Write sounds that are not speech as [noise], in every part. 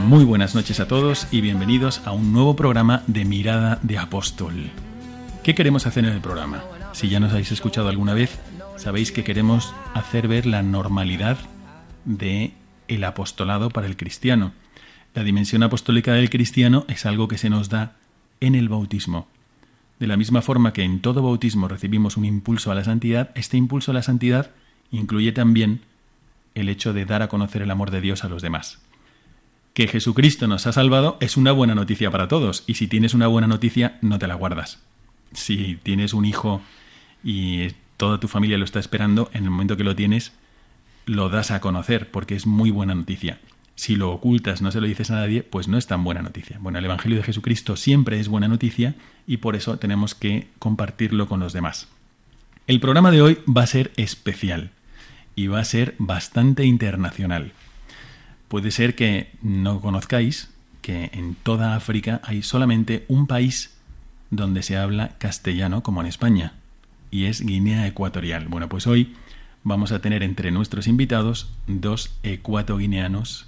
Muy buenas noches a todos y bienvenidos a un nuevo programa de Mirada de Apóstol. ¿Qué queremos hacer en el programa? Si ya nos habéis escuchado alguna vez, sabéis que queremos hacer ver la normalidad de el apostolado para el cristiano. La dimensión apostólica del cristiano es algo que se nos da en el bautismo. De la misma forma que en todo bautismo recibimos un impulso a la santidad, este impulso a la santidad incluye también el hecho de dar a conocer el amor de Dios a los demás. Que Jesucristo nos ha salvado es una buena noticia para todos, y si tienes una buena noticia, no te la guardas. Si tienes un hijo y toda tu familia lo está esperando, en el momento que lo tienes, lo das a conocer, porque es muy buena noticia. Si lo ocultas, no se lo dices a nadie, pues no es tan buena noticia. Bueno, el Evangelio de Jesucristo siempre es buena noticia y por eso tenemos que compartirlo con los demás. El programa de hoy va a ser especial y va a ser bastante internacional. Puede ser que no conozcáis que en toda África hay solamente un país donde se habla castellano como en España, y es Guinea Ecuatorial. Bueno, pues hoy vamos a tener entre nuestros invitados dos ecuatoguineanos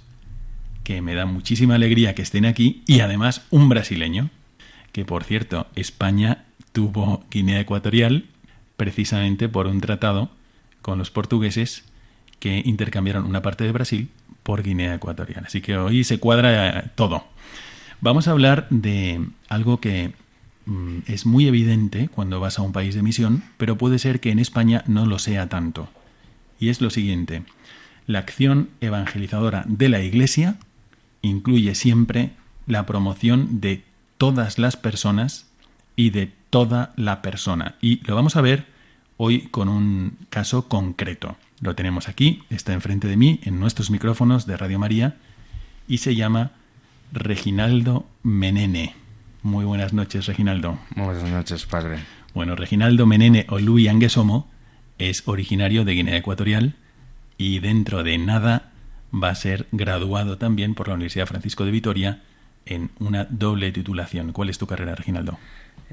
que me da muchísima alegría que estén aquí y además un brasileño, que por cierto, España tuvo Guinea Ecuatorial precisamente por un tratado con los portugueses que intercambiaron una parte de Brasil por Guinea Ecuatorial. Así que hoy se cuadra eh, todo. Vamos a hablar de algo que mm, es muy evidente cuando vas a un país de misión, pero puede ser que en España no lo sea tanto. Y es lo siguiente. La acción evangelizadora de la Iglesia incluye siempre la promoción de todas las personas y de toda la persona. Y lo vamos a ver hoy con un caso concreto. Lo tenemos aquí, está enfrente de mí, en nuestros micrófonos de Radio María, y se llama Reginaldo Menene. Muy buenas noches, Reginaldo. Muy buenas noches, padre. Bueno, Reginaldo Menene o Luis Anguesomo es originario de Guinea Ecuatorial y dentro de nada va a ser graduado también por la Universidad Francisco de Vitoria en una doble titulación. ¿Cuál es tu carrera, Reginaldo?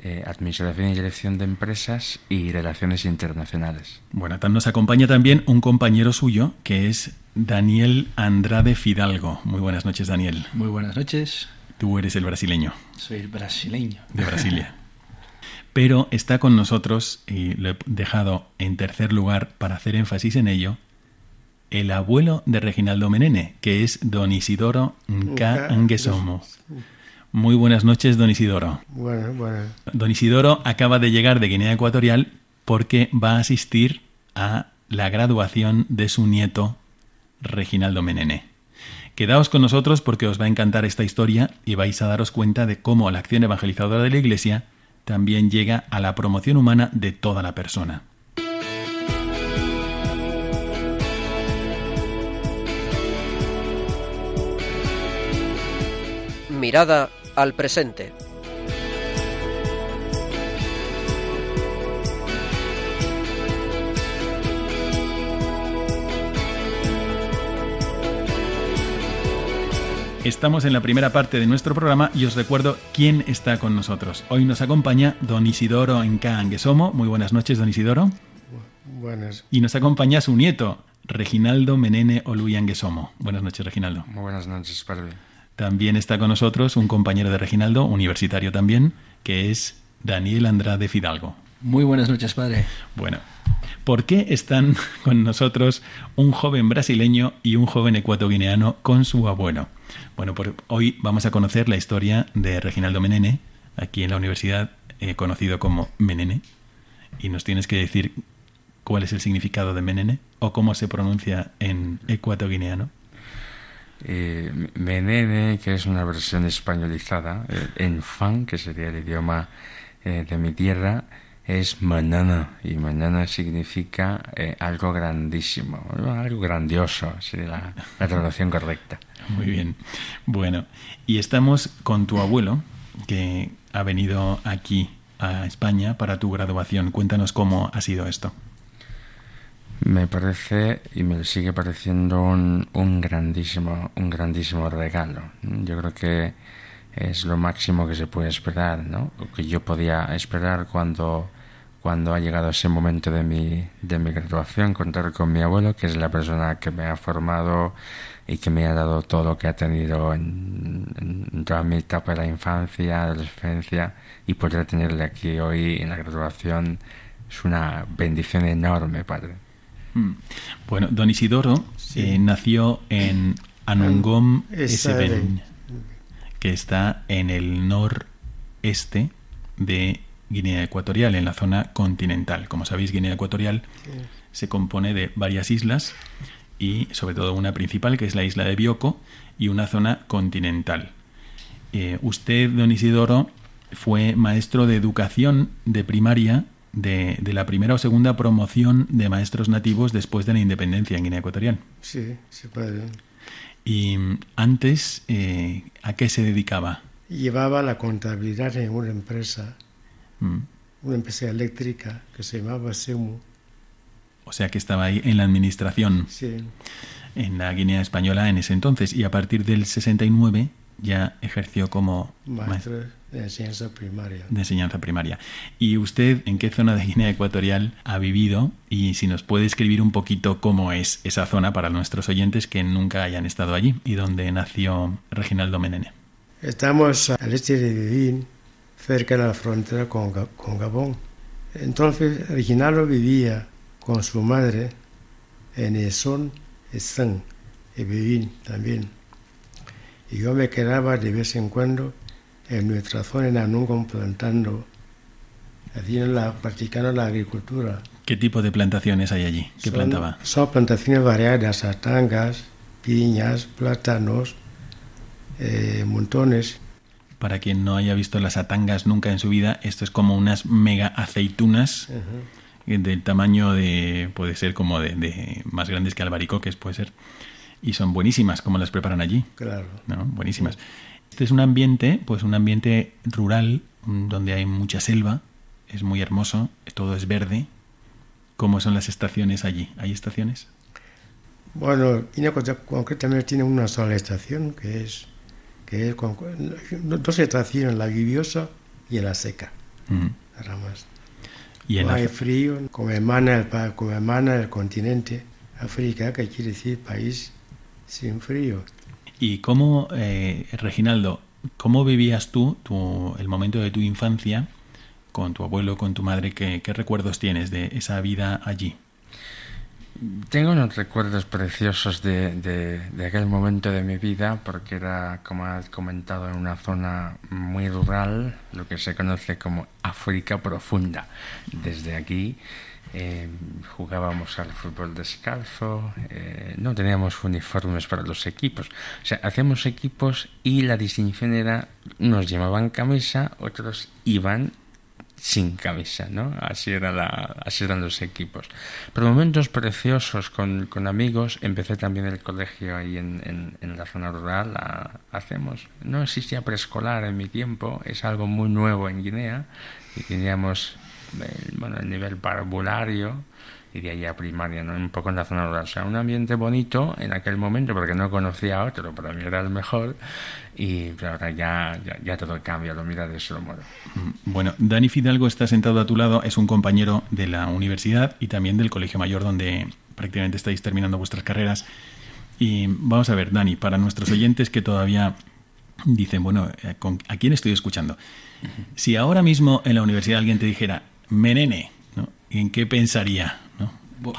Eh, Administración y Dirección de Empresas y Relaciones Internacionales. Bueno, nos acompaña también un compañero suyo que es Daniel Andrade Fidalgo. Muy buenas noches, Daniel. Muy buenas noches. Tú eres el brasileño Soy el brasileño. de Brasilia. Pero está con nosotros, y lo he dejado en tercer lugar para hacer énfasis en ello, el abuelo de Reginaldo Menene, que es don Isidoro Nka Anguesomo. Muy buenas noches, don Isidoro. Bueno, bueno. Don Isidoro acaba de llegar de Guinea Ecuatorial porque va a asistir a la graduación de su nieto, Reginaldo Menene. Quedaos con nosotros porque os va a encantar esta historia y vais a daros cuenta de cómo la acción evangelizadora de la Iglesia también llega a la promoción humana de toda la persona. Mirada al presente. Estamos en la primera parte de nuestro programa y os recuerdo quién está con nosotros. Hoy nos acompaña don Isidoro Enca Anguesomo. Muy buenas noches, don Isidoro. Buenas. Y nos acompaña su nieto, Reginaldo Menene Olui Anguesomo. Buenas noches, Reginaldo. Muy buenas noches, padre. También está con nosotros un compañero de Reginaldo, universitario también, que es Daniel Andrade Fidalgo. Muy buenas noches, padre. Bueno, ¿por qué están [laughs] con nosotros un joven brasileño y un joven ecuatoguineano con su abuelo? Bueno, por hoy vamos a conocer la historia de Reginaldo Menene, aquí en la universidad, eh, conocido como Menene. Y nos tienes que decir cuál es el significado de Menene o cómo se pronuncia en ecuatoguineano. Eh, Menene, que es una versión españolizada, eh, en fan, que sería el idioma eh, de mi tierra, es mañana y mañana significa eh, algo grandísimo, algo grandioso, sería la, la traducción correcta. Muy bien. Bueno, y estamos con tu abuelo, que ha venido aquí a España para tu graduación. Cuéntanos cómo ha sido esto. Me parece y me sigue pareciendo un, un grandísimo, un grandísimo regalo. Yo creo que es lo máximo que se puede esperar, ¿no? O que yo podía esperar cuando, cuando ha llegado ese momento de mi, de mi graduación, contar con mi abuelo, que es la persona que me ha formado y que me ha dado todo lo que ha tenido en, en toda mi etapa de la infancia, adolescencia, y poder tenerle aquí hoy en la graduación es una bendición enorme, padre. Mm. Bueno, don Isidoro Sí. eh, nació en Anungom Eseben, que está en el noreste de Guinea Ecuatorial, en la zona continental. Como sabéis, Guinea Ecuatorial se compone de varias islas y sobre todo una principal, que es la isla de Bioko, y una zona continental. Eh, usted, don Isidoro, fue maestro de educación de primaria de, de la primera o segunda promoción de maestros nativos después de la independencia en Guinea Ecuatorial. Sí, sí, padre. Y mm, antes, eh, ¿a qué se dedicaba? Llevaba la contabilidad en una empresa, Mm, una empresa eléctrica que se llamaba SEMU. O sea que estaba ahí en la administración. Sí, en la Guinea Española en ese entonces y a partir del 69 ya ejerció como maestro maestro de enseñanza primaria. de enseñanza primaria. ¿Y usted en qué zona de Guinea Ecuatorial ha vivido? Y si nos puede escribir un poquito cómo es esa zona para nuestros oyentes que nunca hayan estado allí y donde nació Reginaldo Menene. Estamos al este de Vivín, cerca de la frontera con, con Gabón. Entonces, Reginaldo vivía con su madre en Esón, Están, y Vivín también. Y yo me quedaba de vez en cuando en nuestra zona en Anungom plantando, haciendo la, practicando la agricultura. ¿Qué tipo de plantaciones hay allí? ¿Qué Son- plantaba? Son plantaciones variadas, atangas, piñas, plátanos, eh, montones. Para quien no haya visto las atangas nunca en su vida, esto es como unas mega aceitunas Ujú. eh, del tamaño de, puede ser como de, de más grandes que albaricoques, puede ser. Y son buenísimas, como las preparan allí. Claro. ¿no? Buenísimas. Este es un ambiente, pues un ambiente rural, mm, donde hay mucha selva, es muy hermoso, todo es verde. ¿Cómo son las estaciones allí? ¿Hay estaciones? Bueno, Ecuatorial concretamente tiene una sola estación, que es, que es dos estaciones, la lluviosa y la seca, nada más. Y en No la- hay frío, como emana, el, como emana el continente África, que quiere decir país sin frío. ¿Y cómo, eh, Reginaldo, cómo vivías tú tu- el momento de tu infancia con tu abuelo, con tu madre? ¿Qué, recuerdos tienes de esa vida allí? Tengo unos recuerdos preciosos de aquel momento de mi vida porque era, como has comentado, en una zona muy rural, lo que se conoce como África profunda. Desde aquí eh, jugábamos al fútbol descalzo, eh, no teníamos uniformes para los equipos. O sea, hacíamos equipos y la distinción era, unos llevaban camisa, otros iban sin camisa, ¿no? Así, era la, así eran los equipos. Pero momentos preciosos con, con amigos. Empecé también el colegio ahí en, en, en la zona rural. a- hacemos, no existía preescolar en mi tiempo, es algo muy nuevo en Guinea. Y teníamos bueno, el nivel parvulario y de ahí a primaria, ¿no? un poco en la zona rural. O sea, un ambiente bonito en aquel momento porque no conocía a otro, para mí era el mejor. Y ahora ya, ya, ya todo cambia, lo mira de otro modo. Mm, Bueno, Dani Fidalgo está sentado a tu lado, es un compañero de la universidad y también del Colegio Mayor donde prácticamente estáis terminando vuestras carreras. Y vamos a ver, Dani, para nuestros oyentes que todavía dicen, bueno, eh, ¿con- ¿a quién estoy escuchando? Si ahora mismo en la universidad alguien te dijera, Menene, ¿no? ¿En qué pensaría? ¿no? [laughs]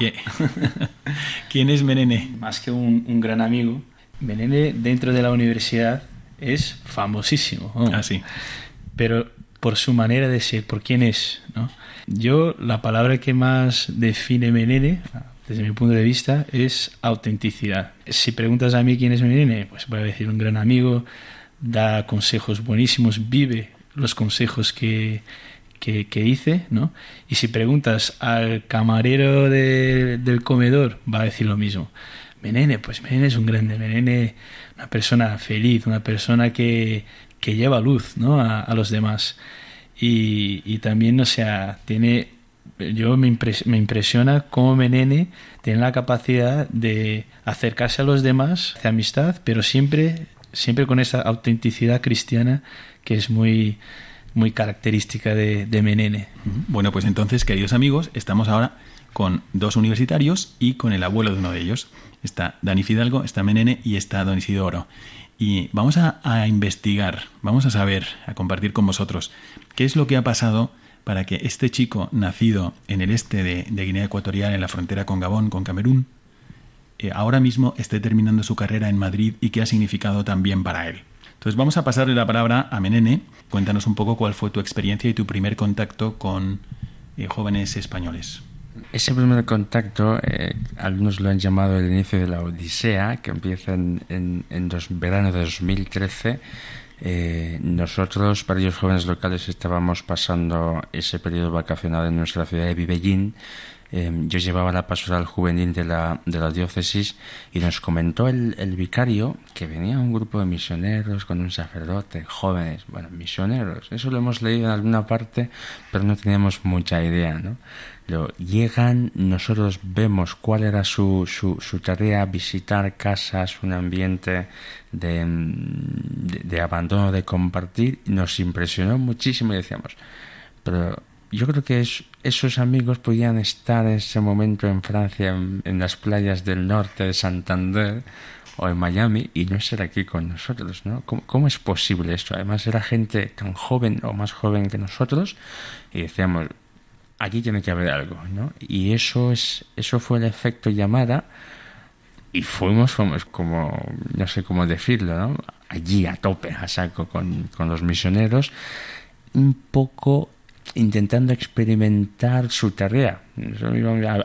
¿Quién es Menene? Más que un, un, gran amigo, Menene dentro de la universidad es famosísimo. ¿no? Ah, sí. Pero por su manera de ser, por quién es. ¿no? Yo, la palabra que más define Menene, desde mi punto de vista, es autenticidad. Si preguntas a mí quién es Menene, pues voy a decir un gran amigo, da consejos buenísimos, vive los consejos que, que, hice, ¿no? Y si preguntas al camarero del comedor, va a decir lo mismo. Menene, pues Menene es un grande, Menene, una persona feliz, una persona que, que lleva luz, ¿no? A, los demás. Y, y, también, o sea, tiene, yo me, me impresiona cómo Menene tiene la capacidad de acercarse a los demás, de amistad, pero siempre siempre con esa autenticidad cristiana que es muy, muy característica de, Menene. Bueno, pues entonces, queridos amigos, estamos ahora con dos universitarios y con el abuelo de uno de ellos. Está Dani Fidalgo, está Menene y está Don Isidoro. Y vamos a, investigar, vamos a saber, a compartir con vosotros qué es lo que ha pasado para que este chico nacido en el este de, de Guinea Ecuatorial, en la frontera con Gabón, con Camerún, eh, ahora mismo esté terminando su carrera en Madrid y qué ha significado también para él. Entonces vamos a pasarle la palabra a Menene. Cuéntanos un poco cuál fue tu experiencia y tu primer contacto con eh, jóvenes españoles. Ese primer contacto, eh, algunos lo han llamado el inicio de la Odisea, que empieza en, en, dos, verano de 2013. nosotros, varios jóvenes locales, estábamos pasando ese periodo vacacional en nuestra ciudad de Vivellín Em, yo llevaba la pastoral juvenil de la, de la diócesis y nos comentó el, el, vicario que venía un grupo de misioneros con un sacerdote, jóvenes, bueno, misioneros. Eso lo hemos leído en alguna parte, pero no teníamos mucha idea, ¿no? Lo, llegan, nosotros vemos cuál era su, su, su tarea, visitar casas, un ambiente de, de, de abandono, de compartir, nos impresionó muchísimo y decíamos, pero yo creo que esos amigos podían estar en ese momento en Francia, en, las playas del norte de Santander o en Miami y no estar aquí con nosotros, ¿no? ¿Cómo, es posible esto? Además era gente tan joven o más joven que nosotros y decíamos, aquí tiene que haber algo, ¿no? Y eso es, eso fue el efecto llamada y fuimos, fuimos como, no sé cómo decirlo, ¿no? Allí a tope, a saco con, con los misioneros, un poco intentando experimentar su tarea.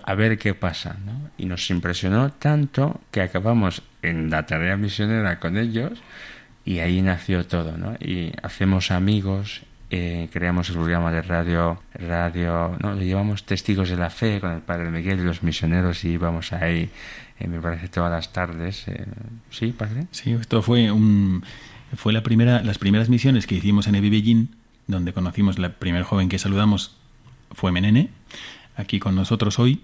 A, ver qué pasa. Y nos impresionó tanto que acabamos en la tarea misionera con ellos y ahí nació todo. ¿no? Y hacemos amigos, eh, creamos el programa de radio, radio ¿no? llevamos testigos de la fe con el padre Miguel y los misioneros y íbamos ahí, eh, me parece, todas las tardes. Eh, ¿Sí, padre? Sí, esto fue un... Fue la primera, las primeras misiones que hicimos en Evibellín, donde conocimos la primer joven que saludamos fue Menene, aquí con nosotros hoy.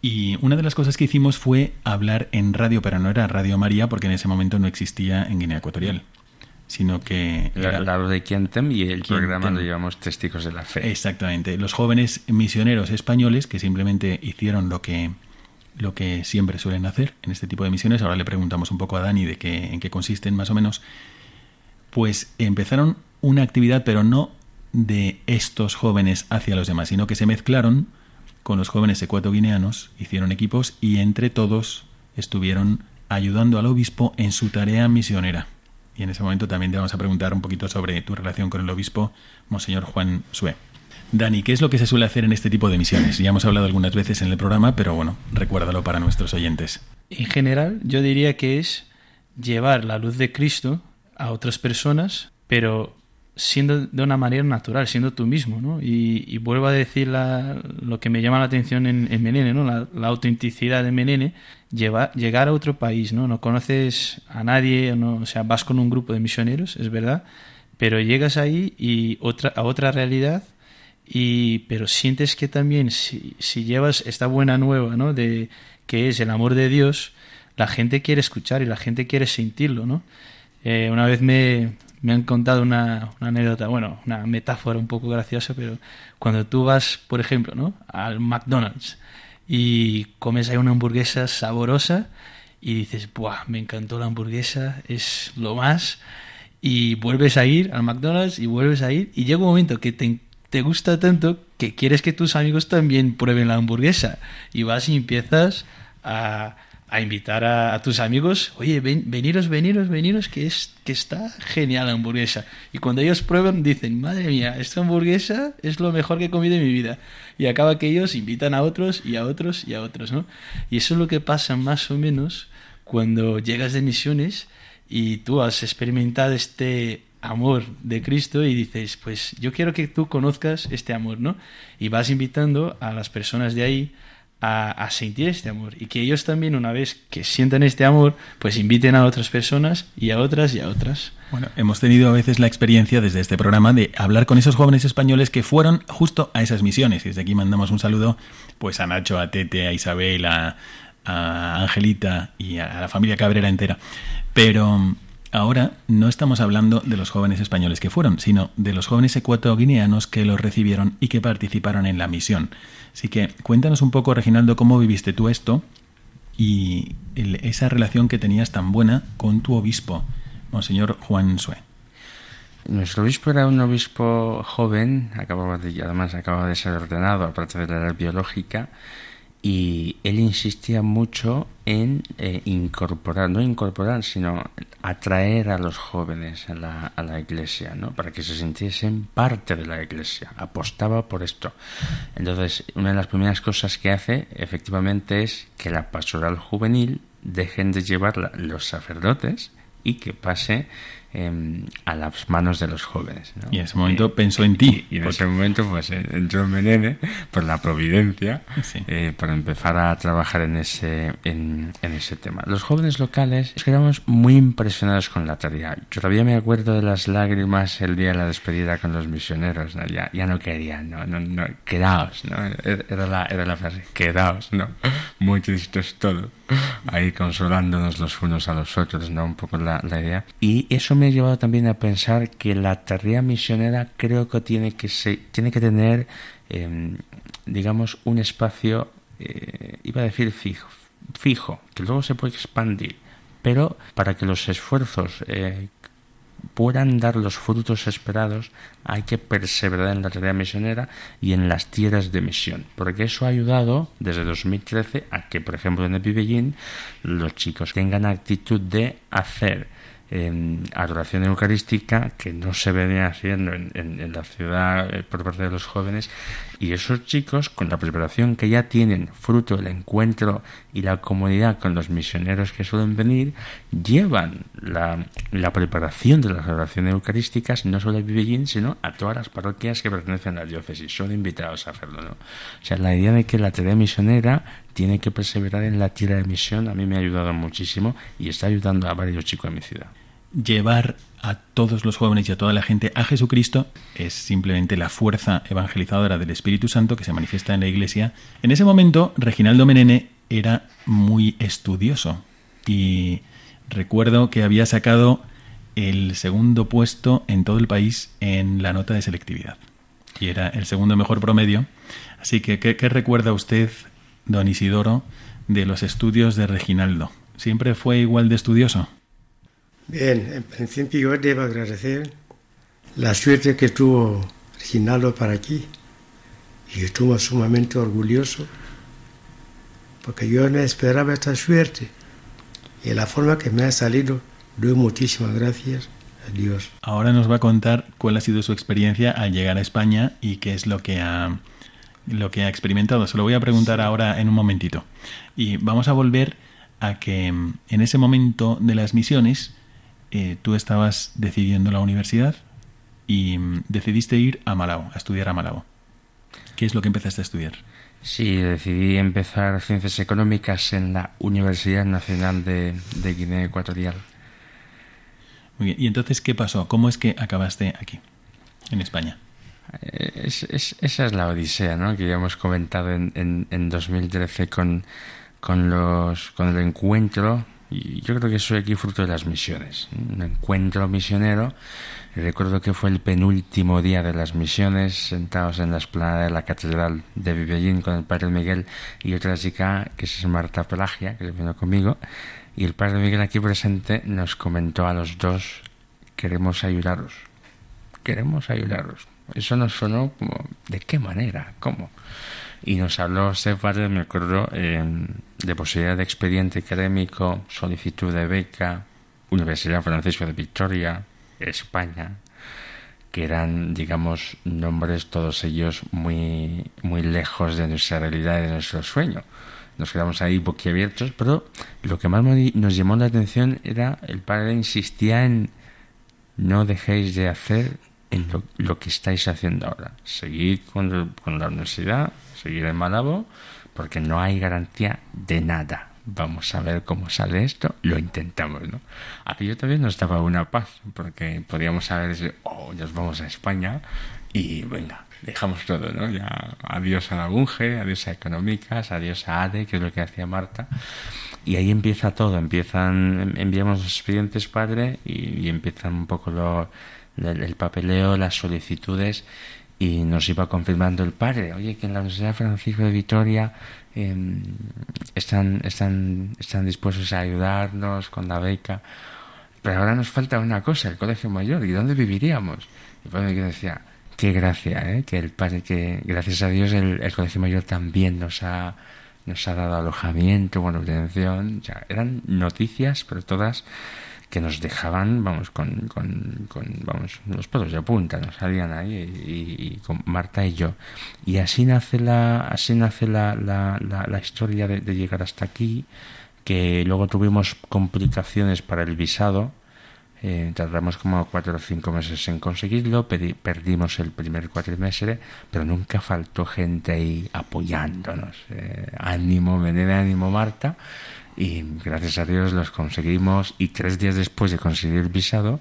Y una de las cosas que hicimos fue hablar en radio, pero no era Radio María, porque en ese momento no existía en Guinea Ecuatorial sino que... Era la, de Quientem y el programa lo llamamos Testigos de la Fe. Exactamente. Los jóvenes misioneros españoles que simplemente hicieron lo que, lo que siempre suelen hacer en este tipo de misiones, ahora le preguntamos un poco a Dani de qué, en qué consisten más o menos, pues empezaron una actividad, pero no de estos jóvenes hacia los demás, sino que se mezclaron con los jóvenes ecuatoguineanos, hicieron equipos y entre todos estuvieron ayudando al obispo en su tarea misionera. Y en ese momento también te vamos a preguntar un poquito sobre tu relación con el obispo, Monseñor Juan Sue. Dani, ¿qué es lo que se suele hacer en este tipo de misiones? Ya hemos hablado algunas veces en el programa, pero bueno, recuérdalo para nuestros oyentes. En general, yo diría que es llevar la luz de Cristo a otras personas, pero siendo de una manera natural, siendo tú mismo, ¿no? Y, vuelvo a decir lo que me llama la atención en, Menene, ¿no? La, autenticidad de Menene, llegar a otro país, ¿no? No conoces a nadie, no, o sea, vas con un grupo de misioneros, es verdad, pero llegas ahí y otra, a otra realidad, y, pero sientes que también si, si llevas esta buena nueva, ¿no? De que es el amor de Dios, la gente quiere escuchar y la gente quiere sentirlo, ¿no? Eh, una vez me, me han contado una, anécdota, bueno, una metáfora un poco graciosa, pero cuando tú vas, por ejemplo, ¿no? al McDonald's y comes ahí una hamburguesa saborosa y dices, ¡buah! Me encantó la hamburguesa, es lo más. Y vuelves a ir al McDonald's y vuelves a ir y llega un momento que te, te gusta tanto que quieres que tus amigos también prueben la hamburguesa. Y vas y empiezas a, a invitar a, tus amigos, oye, ven, veniros, veniros, veniros, que, es, que está genial la hamburguesa. Y cuando ellos prueban, dicen, madre mía, esta hamburguesa es lo mejor que he comido en mi vida. Y acaba que ellos invitan a otros y a otros y a otros, ¿no? Y eso es lo que pasa más o menos cuando llegas de misiones y tú has experimentado este amor de Cristo y dices, pues yo quiero que tú conozcas este amor, ¿no? Y vas invitando a las personas de ahí a, sentir este amor y que ellos también una vez que sientan este amor pues inviten a otras personas y a otras y a otras. Bueno, hemos tenido a veces la experiencia desde este programa de hablar con esos jóvenes españoles que fueron justo a esas misiones y desde aquí mandamos un saludo pues a Nacho, a Tete, a Isabel, a, a Angelita y a la familia Cabrera entera. Pero Ahora no estamos hablando de los jóvenes españoles que fueron, sino de los jóvenes ecuatoguineanos que los recibieron y que participaron en la misión. Así que cuéntanos un poco, Reginaldo, cómo viviste tú esto y esa relación que tenías tan buena con tu obispo, Monseñor Juan Sue. Nuestro obispo era un obispo joven, acababa de, además acababa de ser ordenado, aparte de la edad biológica, y él insistía mucho en eh, incorporar, no incorporar, sino atraer a los jóvenes a la, a la iglesia, ¿no? para que se sintiesen parte de la iglesia. Apostaba por esto. Entonces, una de las primeras cosas que hace, efectivamente, es que la pastoral juvenil dejen de llevarla los sacerdotes y que pase a las manos de los jóvenes. Y en ese momento pensó en ti. Y, en ese momento pues entró Menene por la providencia eh, para empezar a trabajar en ese, en, ese tema. Los jóvenes locales quedamos muy impresionados con la tarea. Yo todavía me acuerdo de las lágrimas el día de la despedida con los misioneros. Ya, ya no querían, no, no, no, quedaos, ¿no? Era la, era la frase, quedaos, ¿no? Muy tristes todo. Ahí consolándonos los unos a los otros, ¿no? Un poco la, la idea. Y eso me ha llevado también a pensar que la tarea misionera creo que tiene que, se, tiene que tener, em, digamos, un espacio, eh, iba a decir fijo, fijo, que luego se puede expandir, pero para que los esfuerzos eh, puedan dar los frutos esperados, hay que perseverar en la tarea misionera y en las tierras de misión, porque eso ha ayudado desde 2013 a que, por ejemplo, en Epibellín los chicos tengan actitud de hacer en adoración eucarística que no se venía haciendo en, la ciudad eh, por parte de los jóvenes. Y esos chicos con la preparación que ya tienen fruto del encuentro y la comunidad con los misioneros que suelen venir llevan la, preparación de las adoraciones eucarísticas no solo a Vivellín sino a todas las parroquias que pertenecen a la diócesis. Son invitados a hacerlo ¿no? o sea la idea de que la tarea misionera tiene que perseverar en la tierra de misión a mí me ha ayudado muchísimo y está ayudando a varios chicos de mi ciudad llevar a todos los jóvenes y a toda la gente a Jesucristo es simplemente la fuerza evangelizadora del Espíritu Santo que se manifiesta en la Iglesia. En ese momento, Reginaldo Menene era muy estudioso y recuerdo que había sacado el segundo puesto en todo el país en la nota de selectividad y era el segundo mejor promedio. Así que, ¿qué, recuerda usted, don Isidoro, de los estudios de Reginaldo? ¿Siempre fue igual de estudioso? Bien, en principio yo debo agradecer la suerte que tuvo Reginaldo para aquí. Y estuvo sumamente orgulloso porque yo no esperaba esta suerte. Y la forma que me ha salido, doy muchísimas gracias a Dios. Ahora nos va a contar cuál ha sido su experiencia al llegar a España y qué es lo que ha, lo que ha experimentado. Se lo voy a preguntar ahora en un momentito. Y vamos a volver a que en ese momento de las misiones, eh, tú estabas decidiendo la universidad y mm, decidiste ir a Malabo, a estudiar a Malabo. ¿Qué es lo que empezaste a estudiar? Sí, decidí empezar ciencias económicas en la Universidad Nacional de, Guinea Ecuatorial. Muy bien. ¿Y entonces qué pasó? ¿Cómo es que acabaste aquí, en España? Eh, esa es la odisea ¿no? que ya hemos comentado en, en, en 2013 con, con, los, con el encuentro y yo creo que soy aquí fruto de las misiones. Un encuentro misionero. Recuerdo que fue el penúltimo día de las misiones, sentados en la esplanada de la Catedral de Vivellín con el Padre Miguel y otra chica que es Marta Pelagia, que vino conmigo. Y el Padre Miguel aquí presente nos comentó a los dos, queremos ayudaros, queremos ayudaros. Eso nos sonó como ¿de qué manera? ¿Cómo? Y nos habló ese padre, me acuerdo, de posibilidad de expediente académico, solicitud de beca, Universidad Francisco de Victoria, España, que eran, digamos, nombres todos ellos muy, muy lejos de nuestra realidad y de nuestro sueño. Nos quedamos ahí boquiabiertos, pero lo que más nos llamó la atención era el padre insistía en no dejéis de hacer en lo, que estáis haciendo ahora. Seguir con, con la universidad, seguir en Malabo, porque no hay garantía de nada vamos a ver cómo sale esto, lo intentamos, ¿no? Aquello también nos daba una paz, porque podíamos saber, oh, nos vamos a España y venga, dejamos todo, ¿no? Ya adiós a la Bunge, adiós a Económicas, adiós a ADE, que es lo que hacía Marta. Y ahí empieza todo, empiezan, enviamos los expedientes padre y, empiezan un poco lo, el papeleo, las solicitudes y nos iba confirmando el padre, oye, que en la Universidad Francisco de Vitoria em, están, están, están dispuestos a ayudarnos con la beca, pero ahora nos falta una cosa, el colegio mayor, ¿y dónde viviríamos? Y el padre decía, qué gracia, ¿eh? que el padre, que gracias a Dios el, colegio mayor también nos ha, nos ha dado alojamiento, buena atención, eran noticias, pero todas que nos dejaban, vamos, con, con, vamos, los pelos de punta, nos salían ahí y, con Marta y yo. Y así nace la, así nace la, la, la, historia de, llegar hasta aquí, que luego tuvimos complicaciones para el visado, eh, tardamos como cuatro o cinco meses en conseguirlo, perdimos el primer cuatrimestre, pero nunca faltó gente ahí apoyándonos. Eh, ánimo, me ánimo Marta, y gracias a Dios los conseguimos. Y tres días después de conseguir el visado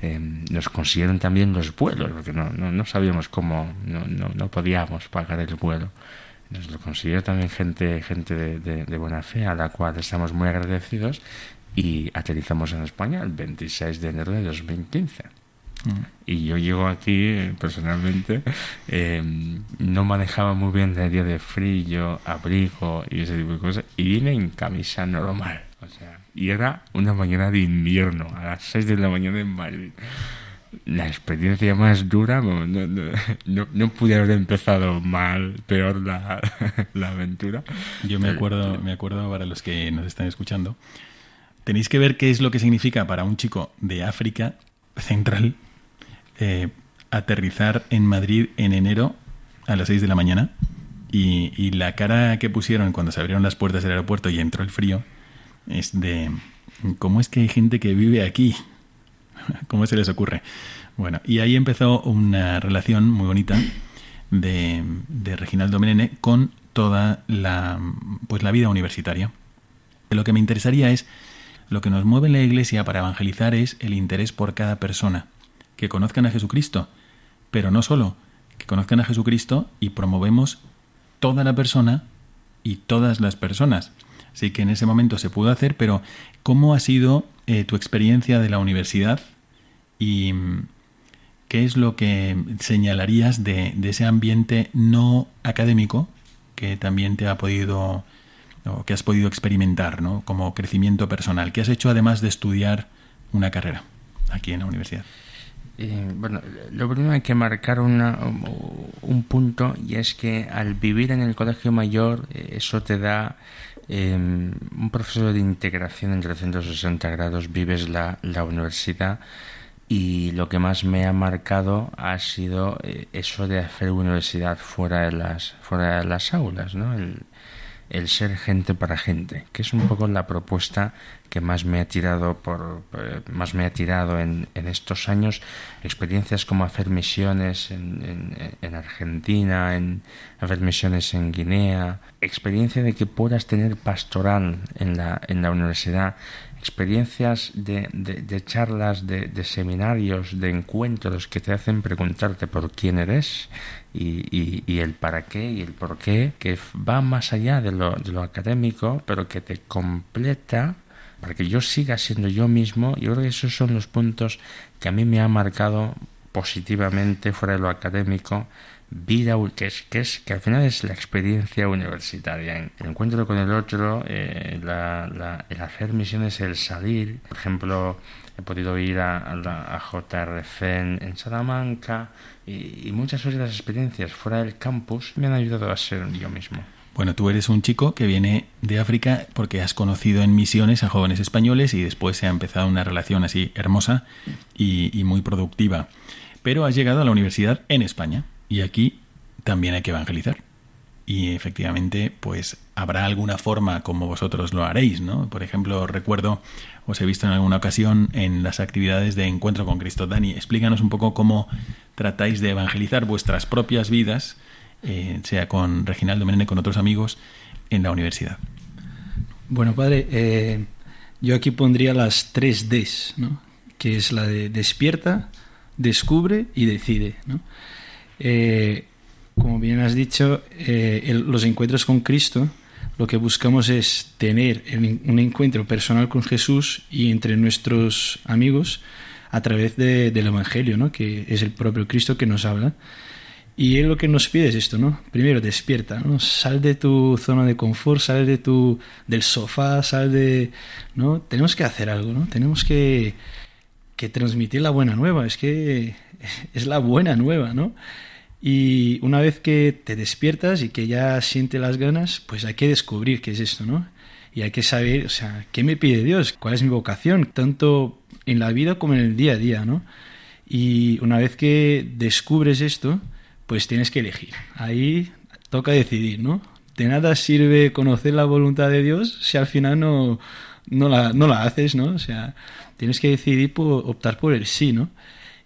em, nos consiguieron también los vuelos porque no, no, no sabíamos cómo no, no, no, podíamos pagar el vuelo. Nos lo consiguió también gente gente de, de, buena fe a la cual estamos muy agradecidos y aterrizamos en España el 26 de enero de 2015 y yo llego aquí personalmente, eh, no manejaba muy bien el día de frío, abrigo y ese tipo de cosas, y vine en camisa normal. O sea, y era una mañana de invierno, a las 6 de la mañana en Madrid. La experiencia más dura, no, no, no, pude haber empezado mal, peor la, [laughs] la aventura. Yo me acuerdo, me acuerdo para los que nos están escuchando, tenéis que ver qué es lo que significa para un chico de África Central eh, aterrizar en Madrid en enero a las 6 de la mañana y, la cara que pusieron cuando se abrieron las puertas del aeropuerto y entró el frío es de ¿cómo es que hay gente que vive aquí? [laughs] ¿Cómo se les ocurre? Bueno, y ahí empezó una relación muy bonita de, de Reginaldo Menene con toda la, pues la vida universitaria. Lo que me interesaría es, lo que nos mueve en la iglesia para evangelizar es el interés por cada persona que conozcan a Jesucristo, pero no solo, que conozcan a Jesucristo y promovemos toda la persona y todas las personas. Así que en ese momento se pudo hacer, pero ¿cómo ha sido eh, tu experiencia de la universidad y qué es lo que señalarías de, de, ese ambiente no académico que también te ha podido o que has podido experimentar ¿no? como crecimiento personal? ¿Qué has hecho además de estudiar una carrera aquí en la universidad? Bueno, lo primero hay que marcar una, un punto y es que al vivir en el colegio mayor eh, eso te da em, un proceso de integración en 360 grados, vives la, la universidad y lo que más me ha marcado ha sido eh, eso de hacer universidad fuera de las, fuera de las aulas, ¿no? El, el ser gente para gente, que es un poco la propuesta que más me ha tirado por eh, más me ha tirado en, en estos años. Experiencias como hacer misiones en, en, Argentina en hacer misiones en Guinea. Experiencia de que puedas tener pastoral en la en la universidad experiencias de, de, charlas, de, seminarios, de encuentros que te hacen preguntarte por quién eres y, y, y, el para qué y el por qué, que va más allá de lo, de lo académico, pero que te completa para que yo siga siendo yo mismo. Yo creo que esos son los puntos que a mí me han marcado positivamente fuera de lo académico vida, que es, que al final es la experiencia universitaria, el encuentro con el otro, eh, el hacer misiones, el salir, por ejemplo, he podido ir a, la, a JRF en, Salamanca y, y muchas otras experiencias fuera del campus me han ayudado a ser yo mismo. Bueno, tú eres un chico que viene de África porque has conocido en misiones a jóvenes españoles y después se ha empezado una relación así hermosa y, muy productiva. Pero has llegado a la universidad en España y aquí también hay que evangelizar. Y efectivamente, pues habrá alguna forma como vosotros lo haréis, ¿no? Por ejemplo, recuerdo, os he visto en alguna ocasión en las actividades de Encuentro con Cristo. Dani, explícanos un poco cómo tratáis de evangelizar vuestras propias vidas eh, sea con Reginaldo Menene, con otros amigos, en la universidad? Bueno, padre, eh, yo aquí pondría las tres Ds, ¿no? que es la de despierta, descubre y decide. ¿no? Eh, como bien has dicho, los encuentros con Cristo, lo que buscamos es tener un encuentro personal con Jesús y entre nuestros amigos a través del Evangelio, ¿no? que es el propio Cristo que nos habla. Y él lo que nos pide es esto, ¿no? Primero, despierta, ¿no? Sal de tu zona de confort, sal de tu, del sofá, sal de... ¿no? Tenemos que hacer algo, ¿no? Tenemos que, que transmitir la buena nueva, es que es la buena nueva, ¿no? Y una vez que te despiertas y que ya sientes las ganas, pues hay que descubrir qué es esto, ¿no? Y hay que saber, o sea, ¿qué me pide Dios? ¿Cuál es mi vocación? Tanto en la vida como en el día a día, ¿no? Y una vez que descubres esto, pues tienes que elegir. Ahí toca decidir, ¿no? De nada sirve conocer la voluntad de Dios si al final no, no, la, no la haces, ¿no? O sea, tienes que decidir por optar por el sí, ¿no?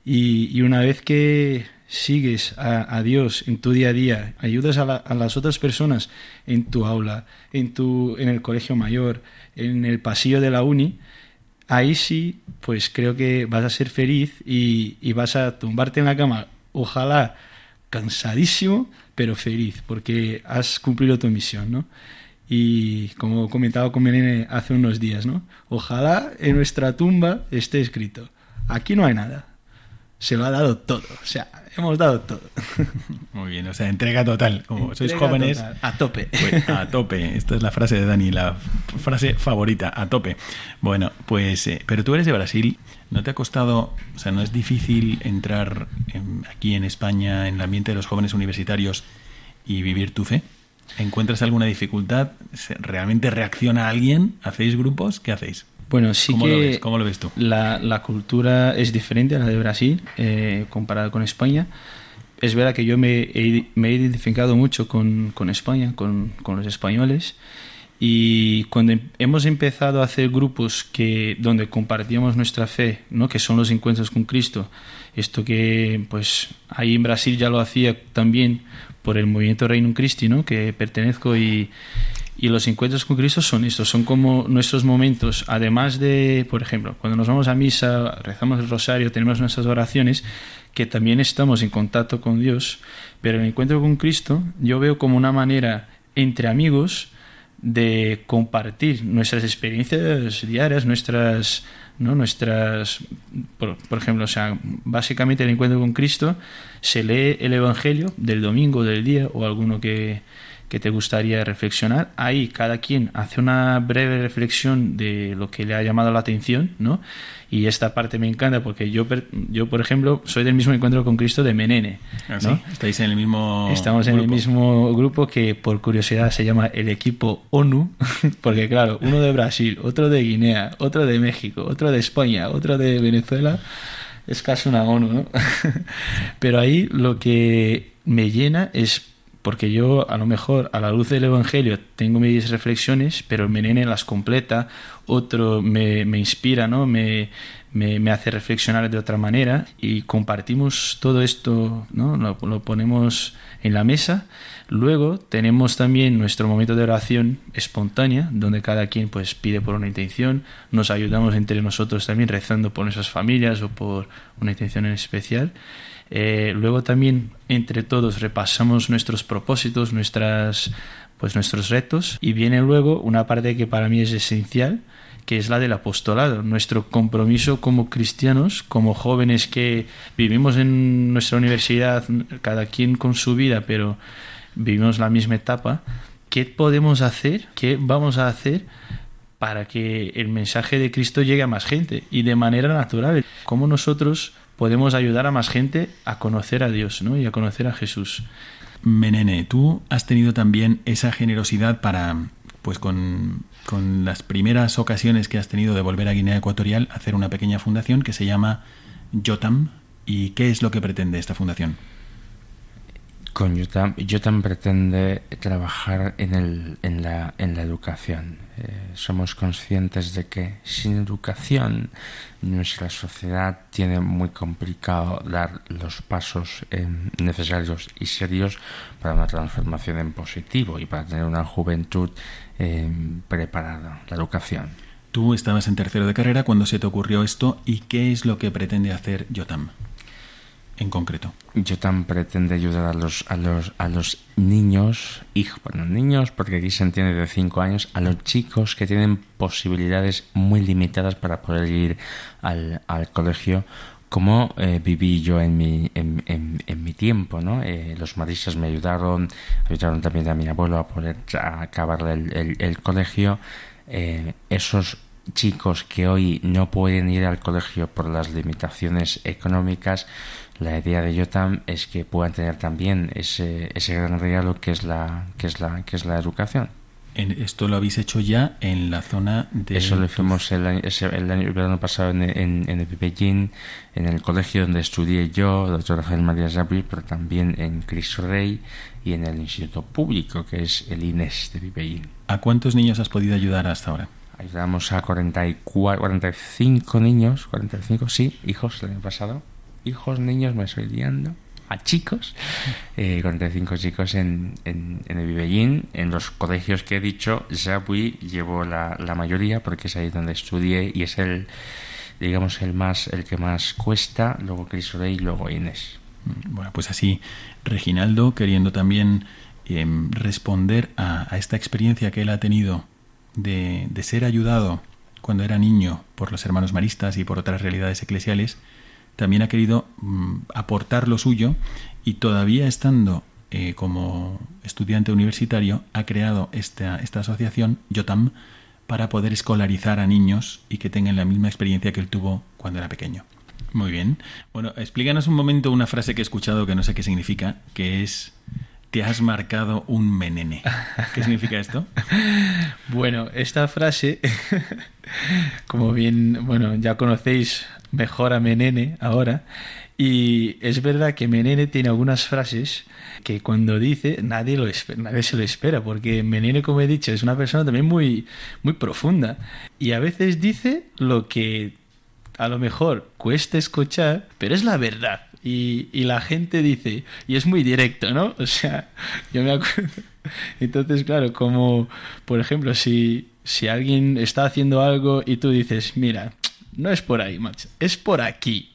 Y, una vez que sigues a, Dios en tu día a día, ayudas a, las otras personas en tu aula, en, tu, en el colegio mayor, en el pasillo de la uni, ahí sí, pues creo que vas a ser feliz y, y vas a tumbarte en la cama, ojalá cansadísimo, pero feliz, porque has cumplido tu misión, ¿no? Y como comentaba con Menene hace unos días, ¿no? Ojalá en nuestra tumba esté escrito, aquí no hay nada, se lo ha dado todo, o sea, hemos dado todo. Muy bien, o sea, entrega total, como sois jóvenes. a tope. Pues, a tope, esta es la frase de Dani, la frase favorita, a tope. Bueno, pues, eh, pero tú eres de Brasil ¿No te ha costado, o sea, no es difícil entrar aquí en España en el ambiente de los jóvenes universitarios y vivir tu fe? ¿Encuentras alguna dificultad? ¿Realmente reacciona alguien? ¿Hacéis grupos? ¿Qué hacéis? Bueno, sí ¿Cómo que lo ves? ¿Cómo lo ves tú? La, cultura es diferente a la de Brasil eh, comparada con España. Es verdad que yo me he, identificado mucho con, España, con, con los españoles. Y cuando em, hemos empezado a hacer grupos que, donde compartíamos nuestra fe, ¿no? que son los encuentros con Cristo, esto que pues ahí en Brasil ya lo hacía también por el movimiento Reino Christi, ¿no? que pertenezco y, y los encuentros con Cristo son estos, son como nuestros momentos, además de, por ejemplo, cuando nos vamos a misa, rezamos el rosario, tenemos nuestras oraciones, que también estamos en contacto con Dios, pero el encuentro con Cristo yo veo como una manera entre amigos de compartir nuestras experiencias diarias, nuestras, ¿no? nuestras por, ejemplo, o sea, básicamente el encuentro con Cristo se lee el Evangelio del domingo, del día o alguno que, que te gustaría reflexionar. Ahí cada quien hace una breve reflexión de lo que le ha llamado la atención, ¿no? y esta parte me encanta porque yo, yo por ejemplo, soy del mismo encuentro con Cristo de Menene. ¿Ah, ¿no? ¿Estáis en el mismo Estamos en el mismo grupo que por curiosidad se llama el equipo ONU, [laughs] porque claro, uno de Brasil, otro de Guinea, otro de México, otro de España, otro de Venezuela, es casi una ONU, ¿no? [laughs] Pero ahí lo que me llena es porque yo a lo mejor a la luz del Evangelio tengo mis reflexiones, pero Menene las completa, otro me, me inspira, ¿no? Me, me, hace reflexionar de otra manera y compartimos todo esto, ¿no? Lo, lo, ponemos en la mesa. Luego tenemos también nuestro momento de oración espontánea, donde cada quien pues pide por una intención, nos ayudamos entre nosotros también rezando por nuestras familias o por una intención en especial. Eh, luego también entre todos repasamos nuestros propósitos, nuestras, pues nuestros retos y viene luego una parte que para mí es esencial, que es la del apostolado, nuestro compromiso como cristianos, como jóvenes que vivimos en nuestra universidad, cada quien con su vida, pero vivimos la misma etapa. ¿Qué podemos hacer? ¿Qué vamos a hacer? para que el mensaje de Cristo llegue a más gente y de manera natural. ¿Cómo nosotros podemos ayudar a más gente a conocer a Dios ¿no? y a conocer a Jesús? Menene, tú has tenido también esa generosidad para, pues con, con las primeras ocasiones que has tenido de volver a Guinea Ecuatorial, hacer una pequeña fundación que se llama Yotam. ¿Y qué es lo que pretende esta fundación? Con Yotam, pretende trabajar en, el, en, la, en la educación. Eh, somos conscientes de que sin educación nuestra sociedad tiene muy complicado dar los pasos eh, necesarios y serios para una transformación en positivo y para tener una juventud eh, preparada. La educación. Tú estabas en tercero de carrera cuando se te ocurrió esto y qué es lo que pretende hacer Yotam en concreto? Yo tan pretende ayudar a los, a los, a los niños, hijos, bueno, niños, porque aquí se entiende de 5 años, a los chicos que tienen posibilidades muy limitadas para poder ir al, al colegio, como eh, viví yo en mi, en, en, mi tiempo, ¿no? Eh, los maristas me ayudaron, ayudaron también a mi abuelo a poder acabar el, el, colegio. Eh, esos chicos que hoy no pueden ir al colegio por las limitaciones económicas, la idea de Yotam es que puedan tener también ese, ese gran regalo que es la, que es la, que es la educación. Esto lo habéis hecho ya en la zona de... Eso lo hicimos el año, el año verano pasado en, en, en el en el colegio donde estudié yo, doctor Rafael María Zabri, pero también en Cristo Rey y en el Instituto Público, que es el INES de Pepellín. ¿A cuántos niños has podido ayudar hasta ahora? Ayudamos a 44, 45 niños, 45, sí, hijos el año pasado hijos, niños, me estoy liando, a chicos, eh, 45 chicos en, en, el Vivellín, en los colegios que he dicho, Zabui llevo la, la mayoría porque es ahí donde estudié y es el, digamos, el más, el que más cuesta, luego Crisolé y luego Inés. Bueno, pues así, Reginaldo, queriendo también eh, responder a, a, esta experiencia que él ha tenido de, de ser ayudado cuando era niño por los hermanos maristas y por otras realidades eclesiales, también ha querido mm, aportar lo suyo y todavía estando eh, como estudiante universitario ha creado esta, esta asociación, YOTAM, para poder escolarizar a niños y que tengan la misma experiencia que él tuvo cuando era pequeño. Muy bien. Bueno, explícanos un momento una frase que he escuchado que no sé qué significa, que es te has marcado un menene. ¿Qué significa esto? [laughs] bueno, esta frase, [laughs] como bien, bueno, ya conocéis mejor a Menene ahora. Y es verdad que Menene tiene algunas frases que cuando dice nadie, lo nadie se lo espera, porque Menene, como he dicho, es una persona también muy, muy profunda. Y a veces dice lo que a lo mejor cuesta escuchar, pero es la verdad. Y, y la gente dice, y es muy directo, ¿no? O sea, yo me acuerdo. [laughs] Entonces, claro, como, por ejemplo, si, si alguien está haciendo algo y tú dices, mira, no es por ahí, macho, es por aquí.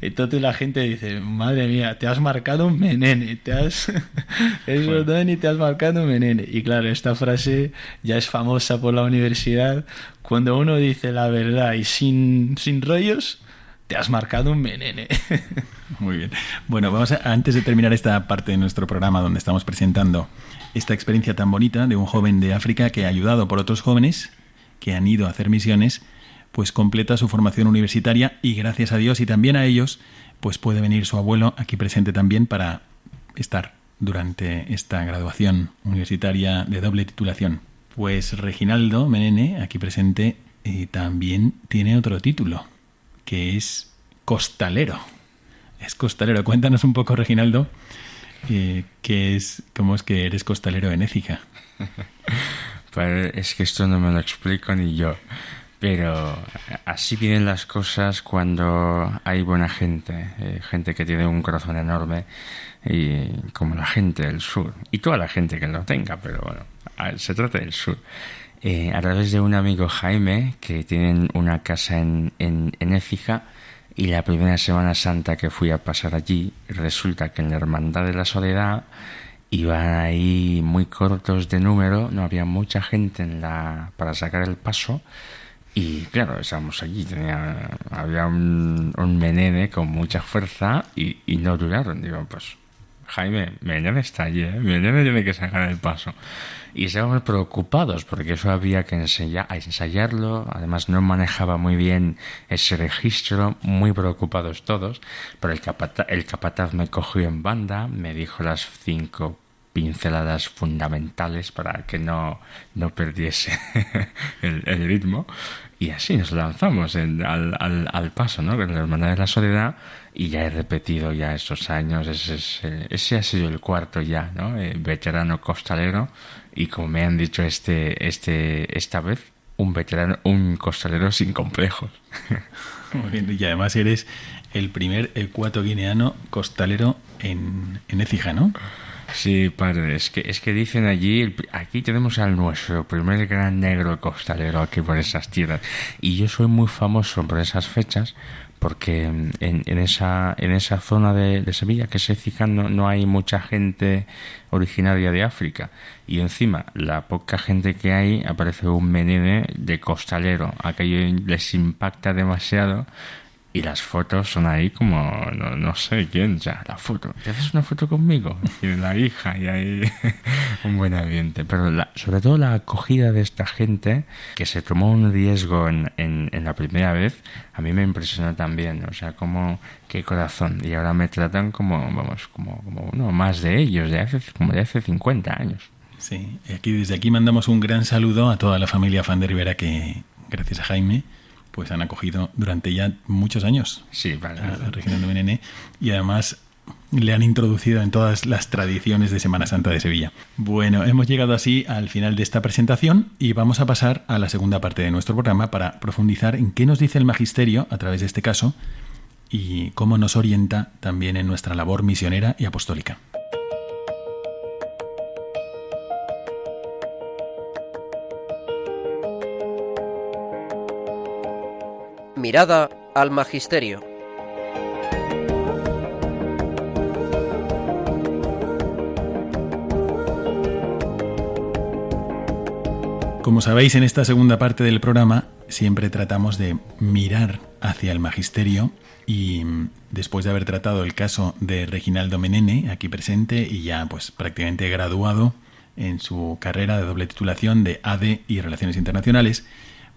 Entonces la gente dice, madre mía, te has marcado un menene, te has... [laughs] es verdad y te has marcado un menene. Y claro, esta frase ya es famosa por la universidad. Cuando uno dice la verdad y sin, sin rollos, te has marcado un menene. [laughs] Muy bien. Bueno, vamos a, antes de terminar esta parte de nuestro programa donde estamos presentando esta experiencia tan bonita de un joven de África que ha ayudado por otros jóvenes que han ido a hacer misiones pues completa su formación universitaria y gracias a Dios y también a ellos, pues puede venir su abuelo aquí presente también para estar durante esta graduación universitaria de doble titulación. Pues Reginaldo Menene, aquí presente, eh, también tiene otro título, que es costalero. Es costalero. Cuéntanos un poco, Reginaldo, eh, qué es, cómo es que eres costalero en Écija. [laughs] es que esto no me lo explico ni yo. Pero así vienen las cosas cuando hay buena gente, eh, gente que tiene un corazón enorme, y como la gente del sur, y toda la gente que lo tenga, pero bueno, se trata del sur. Eh, a través de un amigo Jaime, que tienen una casa en, en, en Écija, y la primera Semana Santa que fui a pasar allí, resulta que en la Hermandad de la Soledad iban ahí muy cortos de número, no había mucha gente en la, para sacar el paso, Y claro, estábamos allí, tenía, había un, un menene con mucha fuerza y, no duraron. Digo, pues Jaime, Menene está allí, ¿eh? Menene tiene que sacar el paso. Y estábamos preocupados porque eso había que ensayar, ensayarlo. Además, no manejaba muy bien ese registro, muy preocupados todos. Pero el capataz, el capataz me cogió en banda, me dijo las cinco pinceladas fundamentales para que no, no perdiese [laughs] el ritmo. Y así nos lanzamos al, al, al, paso, ¿no? Con la Hermandad de la Soledad. Y ya he repetido ya estos años. Ese, ese ha sido el cuarto ya, ¿no? Eh, veterano costalero. Y como me han dicho este, este, esta vez, un veterano, un costalero sin complejos. [laughs] Muy bien. Y además eres el primer ecuato guineano costalero en, en Écija, ¿no? Sí, padre, es que, es que dicen allí, aquí tenemos al nuestro primer gran negro costalero aquí por esas tierras. Y yo soy muy famoso por esas fechas porque en, en esa, en esa zona de, Sevilla, que es Écija, no, no hay mucha gente originaria de África. Y encima, la poca gente que hay, aparece un menene de costalero. Aquello les impacta demasiado y las fotos son ahí como, no, no sé quién, ya, la foto. ¿Te haces una foto conmigo? Y la hija, y ahí [laughs] un buen ambiente. Pero la, sobre todo la acogida de esta gente que se tomó un riesgo en, en, la primera vez, a mí me impresionó también. O sea, como, qué corazón. Y ahora me tratan como, vamos, como, como uno más de ellos, de hace, como de hace 50 años. Sí, y aquí, desde aquí mandamos un gran saludo a toda la familia Fan Rivera que, gracias a Jaime, pues han acogido durante ya muchos años sí, vale, a la región de Menene y además le han introducido en todas las tradiciones de Semana Santa de Sevilla. Bueno, hemos llegado así al final de esta presentación y vamos a pasar a la segunda parte de nuestro programa para profundizar en qué nos dice el magisterio a través de este caso y cómo nos orienta también en nuestra labor misionera y apostólica. Mirada al Magisterio. Como sabéis, en esta segunda parte del programa siempre tratamos de mirar hacia el magisterio y después de haber tratado el caso de Reginaldo Menene, aquí presente y ya pues prácticamente graduado en su carrera de doble titulación de AD y Relaciones Internacionales,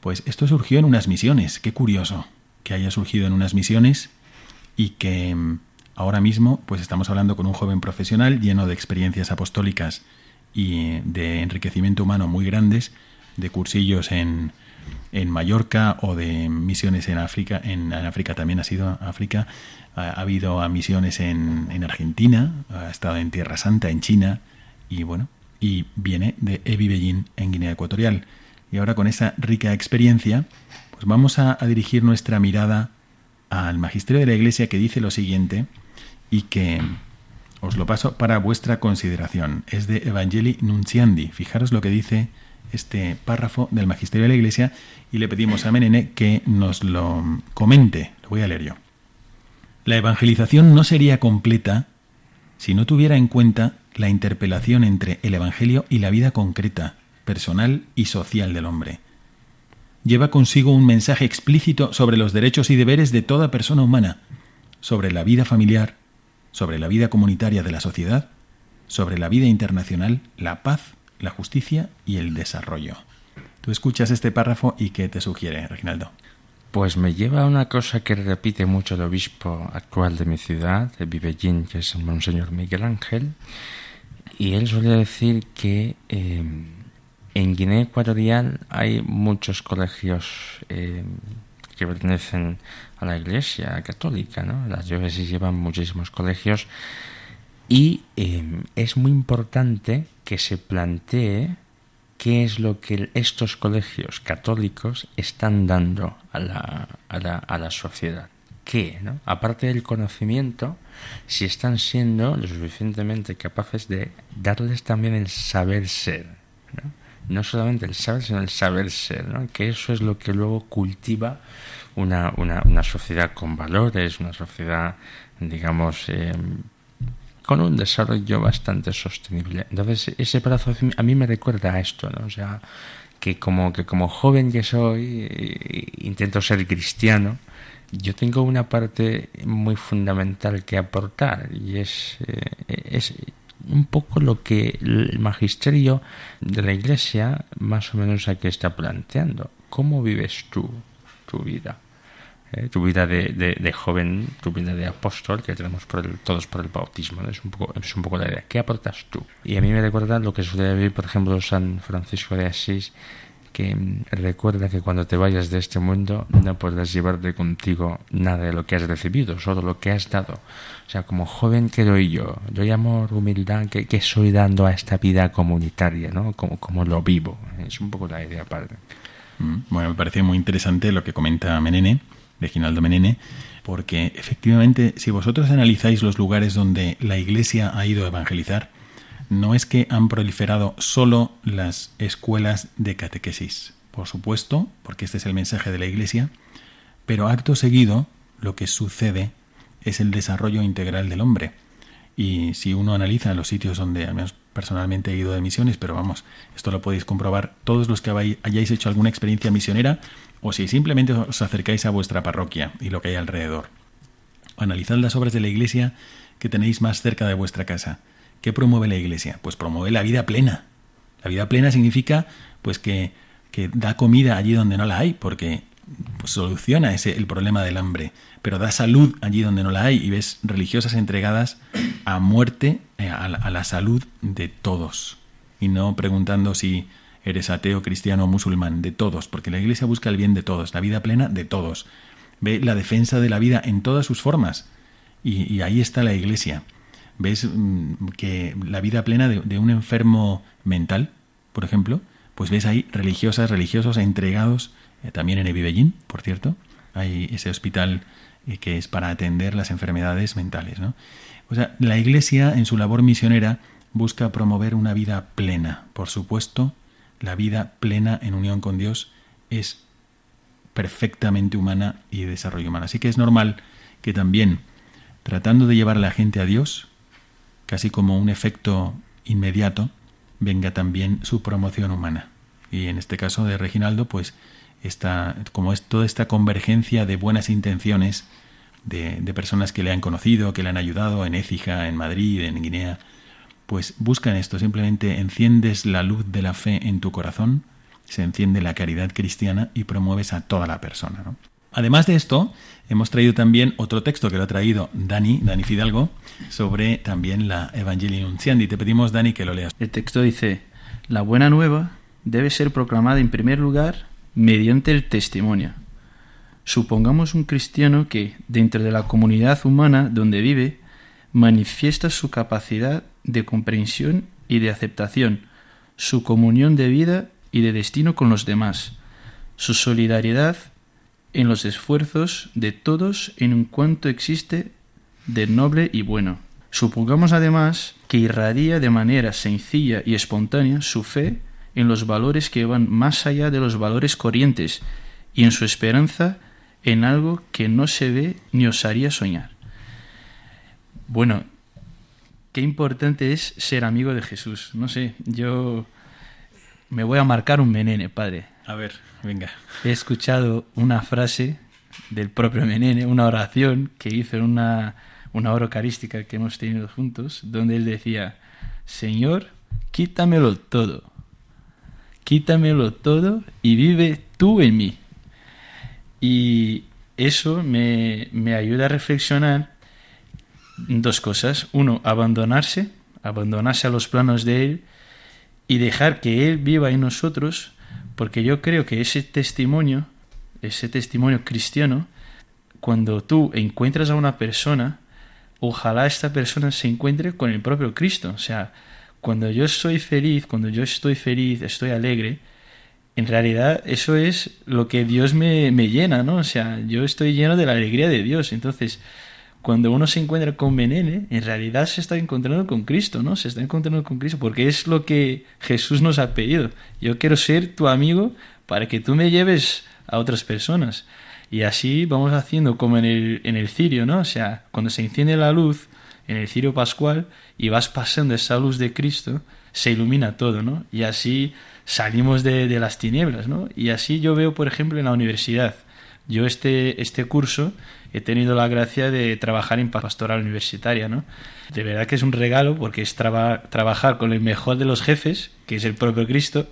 pues esto surgió en unas misiones. Qué curioso que haya surgido en unas misiones y que ahora mismo pues estamos hablando con un joven profesional lleno de experiencias apostólicas y de enriquecimiento humano muy grandes, de cursillos en, en Mallorca o de misiones en África. En, África también ha sido África. Ha, ha habido a misiones en, en Argentina, ha estado en Tierra Santa, en China y bueno, y viene de Evi Bellín en Guinea Ecuatorial. Y ahora con esa rica experiencia, pues vamos a, a, dirigir nuestra mirada al magisterio de la Iglesia que dice lo siguiente y que os lo paso para vuestra consideración. Es de Evangelii Nunciandi. Fijaros lo que dice este párrafo del magisterio de la Iglesia y le pedimos a Menene que nos lo comente. Lo voy a leer yo. La evangelización no sería completa si no tuviera en cuenta la interpelación entre el Evangelio y la vida concreta, personal y social del hombre. Lleva consigo un mensaje explícito sobre los derechos y deberes de toda persona humana, sobre la vida familiar, sobre la vida comunitaria de la sociedad, sobre la vida internacional, la paz, la justicia y el desarrollo. Tú escuchas este párrafo y ¿qué te sugiere, Reginaldo? Pues me lleva a una cosa que repite mucho el obispo actual de mi ciudad, de Vivellín, que es el Monseñor Miguel Ángel, y él suele decir que eh, en Guinea Ecuatorial hay muchos colegios eh, que pertenecen a la Iglesia Católica, ¿no? Las diócesis llevan muchísimos colegios y eh, es muy importante que se plantee qué es lo que estos colegios católicos están dando a la, a la, a la sociedad. ¿Qué? ¿no? Aparte del conocimiento, si están siendo lo suficientemente capaces de darles también el saber ser. ¿no? No solamente el saber, sino el saber ser, ¿no? que eso es lo que luego cultiva una, una, una sociedad con valores, una sociedad, digamos, eh, con un desarrollo bastante sostenible. Entonces, ese brazo a mí me recuerda a esto, ¿no? O sea, que como que como joven que soy intento ser cristiano yo tengo una parte muy fundamental que aportar y es, es un poco lo que el magisterio de la Iglesia más o menos aquí está planteando. ¿Cómo vives tú tu vida? ¿Eh? tu vida de, de, joven, tu vida de apóstol que tenemos por el, todos por el bautismo. Es, un poco, es un poco la idea. ¿Qué aportas tú? Y a mí me recuerda lo que suele vivir, por ejemplo, San Francisco de Asís, que mm, recuerda que cuando te vayas de este mundo no podrás llevarte contigo nada de lo que has recibido, solo lo que has dado. O sea, como joven que doy yo, doy amor, humildad, que, que soy dando a esta vida comunitaria, ¿no? Como, como lo vivo. Es un poco la idea padre. Mm, bueno, me parece muy interesante lo que comenta Menene de Ginaldo Menene, porque efectivamente, si vosotros analizáis los lugares donde la Iglesia ha ido a evangelizar, no es que han proliferado solo las escuelas de catequesis, por supuesto, porque este es el mensaje de la Iglesia, pero acto seguido lo que sucede es el desarrollo integral del hombre. Y si uno analiza los sitios donde, al menos personalmente he ido de misiones, pero vamos, esto lo podéis comprobar todos los que hayáis hecho alguna experiencia misionera o si simplemente os acercáis a vuestra parroquia y lo que hay alrededor. Analizad las obras de la Iglesia que tenéis más cerca de vuestra casa. ¿Qué promueve la Iglesia? Pues promueve la vida plena. La vida plena significa pues que, que da comida allí donde no la hay, porque pues, soluciona ese, el problema del hambre, pero da salud allí donde no la hay y ves religiosas entregadas a muerte, eh, a la salud de todos, y no preguntando si eres ateo, cristiano o musulmán, de todos, porque la Iglesia busca el bien de todos, la vida plena de todos. Ve la defensa de la vida en todas sus formas. Y, ahí está la Iglesia. Ves mm, que la vida plena de, un enfermo mental, por ejemplo, pues ves ahí religiosas, religiosos entregados, eh, también en Evibellín, por cierto, hay ese hospital eh, que es para atender las enfermedades mentales. ¿no? O sea, la Iglesia en su labor misionera busca promover una vida plena, por supuesto, la vida plena en unión con Dios es perfectamente humana y de desarrollo humano. Así que es normal que también, tratando de llevar a la gente a Dios, casi como un efecto inmediato, venga también su promoción humana. Y en este caso de Reginaldo, pues está, como es toda esta convergencia de buenas intenciones de, de personas que le han conocido, que le han ayudado en Écija, en Madrid, en Guinea, pues buscan esto, simplemente enciendes la luz de la fe en tu corazón, se enciende la caridad cristiana y promueves a toda la persona. Además de esto, hemos traído también otro texto que lo ha traído Dani, Dani Fidalgo, sobre también la Evangelii Nunciandi. Te pedimos, Dani, que lo leas. El texto dice, la buena nueva debe ser proclamada en primer lugar mediante el testimonio. Supongamos un cristiano que, dentro de la comunidad humana donde vive, manifiesta su capacidad de comprensión y de aceptación, su comunión de vida y de destino con los demás, su solidaridad en los esfuerzos de todos en cuanto existe de noble y bueno. Supongamos además que irradia de manera sencilla y espontánea su fe en los valores que van más allá de los valores corrientes y en su esperanza en algo que no se ve ni osaría soñar. Bueno, qué importante es ser amigo de Jesús. No sé, yo me voy a marcar un menene, padre. A ver, venga. He escuchado una frase del propio menene, una oración que hizo en una, una hora eucarística que hemos tenido juntos, donde él decía, Señor, quítamelo todo, quítamelo todo y vive tú en mí. Y eso me, me ayuda a reflexionar dos cosas. Uno, abandonarse, abandonarse a los planos de Él y dejar que Él viva en nosotros, porque yo creo que ese testimonio, ese testimonio cristiano, cuando tú encuentras a una persona, ojalá esta persona se encuentre con el propio Cristo. O sea, cuando yo soy feliz, cuando yo estoy feliz, estoy alegre, en realidad eso es lo que Dios me, me llena, ¿no? O sea, yo estoy lleno de la alegría de Dios. Entonces, cuando uno se encuentra con Menene, en realidad se está encontrando con Cristo, ¿no? Se está encontrando con Cristo, porque es lo que Jesús nos ha pedido. Yo quiero ser tu amigo para que tú me lleves a otras personas. Y así vamos haciendo como en el, en el cirio, ¿no? O sea, cuando se enciende la luz en el cirio pascual y vas pasando esa luz de Cristo, se ilumina todo, ¿no? Y así salimos de, de las tinieblas, ¿no? Y así yo veo, por ejemplo, en la universidad. Yo este, este curso he tenido la gracia de trabajar en pastoral universitaria, ¿no? De verdad que es un regalo porque es trabajar con el mejor de los jefes, que es el propio Cristo,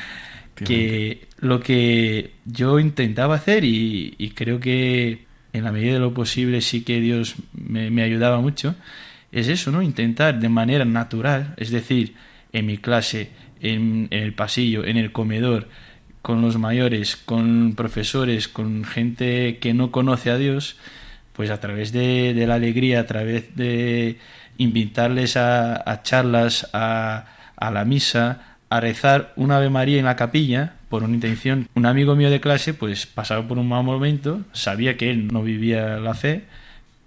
[laughs] que lo que yo intentaba hacer y, creo que en la medida de lo posible sí que Dios me, ayudaba mucho, es eso, ¿no? Intentar de manera natural, es decir, en mi clase, en el pasillo, en el comedor, con los mayores, con profesores, con gente que no conoce a Dios, pues a través de, la alegría, a través de invitarles a, charlas, a, a, la misa, a rezar una Ave María en la capilla por una intención. Un amigo mío de clase pues pasaba por un mal momento, sabía que él no vivía la fe,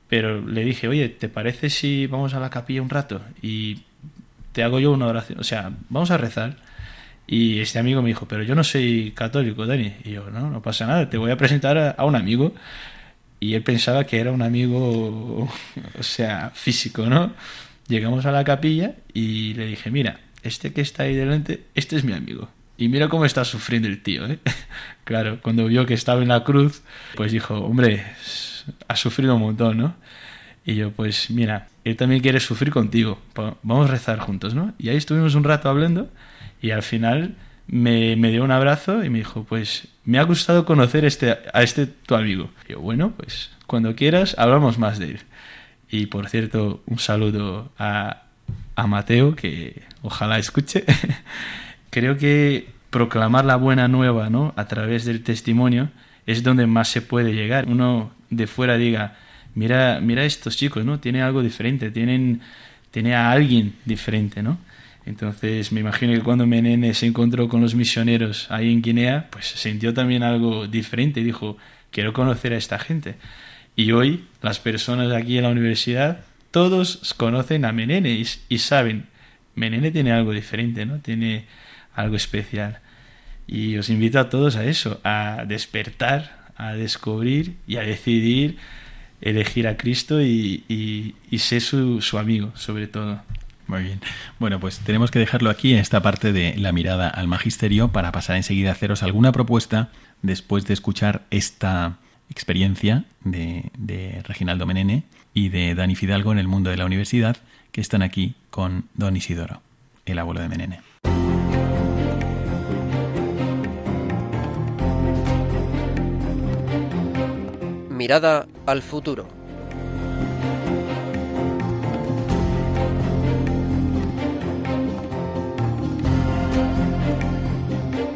pero le dije, oye, ¿te parece si vamos a la capilla un rato? Y te hago yo una oración, o sea, vamos a rezar. Y este amigo me dijo, pero yo no soy católico, Dani. Y yo, no, no pasa nada, te voy a presentar a, un amigo. Y él pensaba que era un amigo, [laughs] o sea, físico, ¿no? Llegamos a la capilla y le dije, mira, este que está ahí delante, este es mi amigo. Y mira cómo está sufriendo el tío, ¿eh? [laughs] claro, cuando vio que estaba en la cruz, pues dijo, hombre, ha sufrido un montón, ¿no? Y yo, pues mira, él también quiere sufrir contigo, vamos a rezar juntos, ¿no? Y ahí estuvimos un rato hablando y al final me, dio un abrazo y me dijo, pues me ha gustado conocer este, a este tu amigo. Y yo, bueno, pues cuando quieras hablamos más de él. Y por cierto, un saludo a, a Mateo, que ojalá escuche. [laughs] Creo que proclamar la buena nueva ¿no? a través del testimonio es donde más se puede llegar. Uno de fuera diga, mira, mira estos chicos, ¿no? Tienen algo diferente, tienen, tiene a alguien diferente, ¿no? Entonces me imagino que cuando Menene se encontró con los misioneros ahí en Guinea, pues sintió también algo diferente y dijo, quiero conocer a esta gente. Y hoy las personas aquí en la universidad, todos conocen a Menene y, saben, Menene tiene algo diferente, ¿no? Tiene algo especial. Y os invito a todos a eso, a despertar, a descubrir y a decidir elegir a Cristo y, ser su amigo, sobre todo. Muy bien. Bueno, pues tenemos que dejarlo aquí en esta parte de la mirada al magisterio para pasar enseguida a haceros alguna propuesta después de escuchar esta experiencia de, de Reginaldo Menene y de Dani Fidalgo en el mundo de la universidad que están aquí con Don Isidoro, el abuelo de Menene. Mirada al futuro.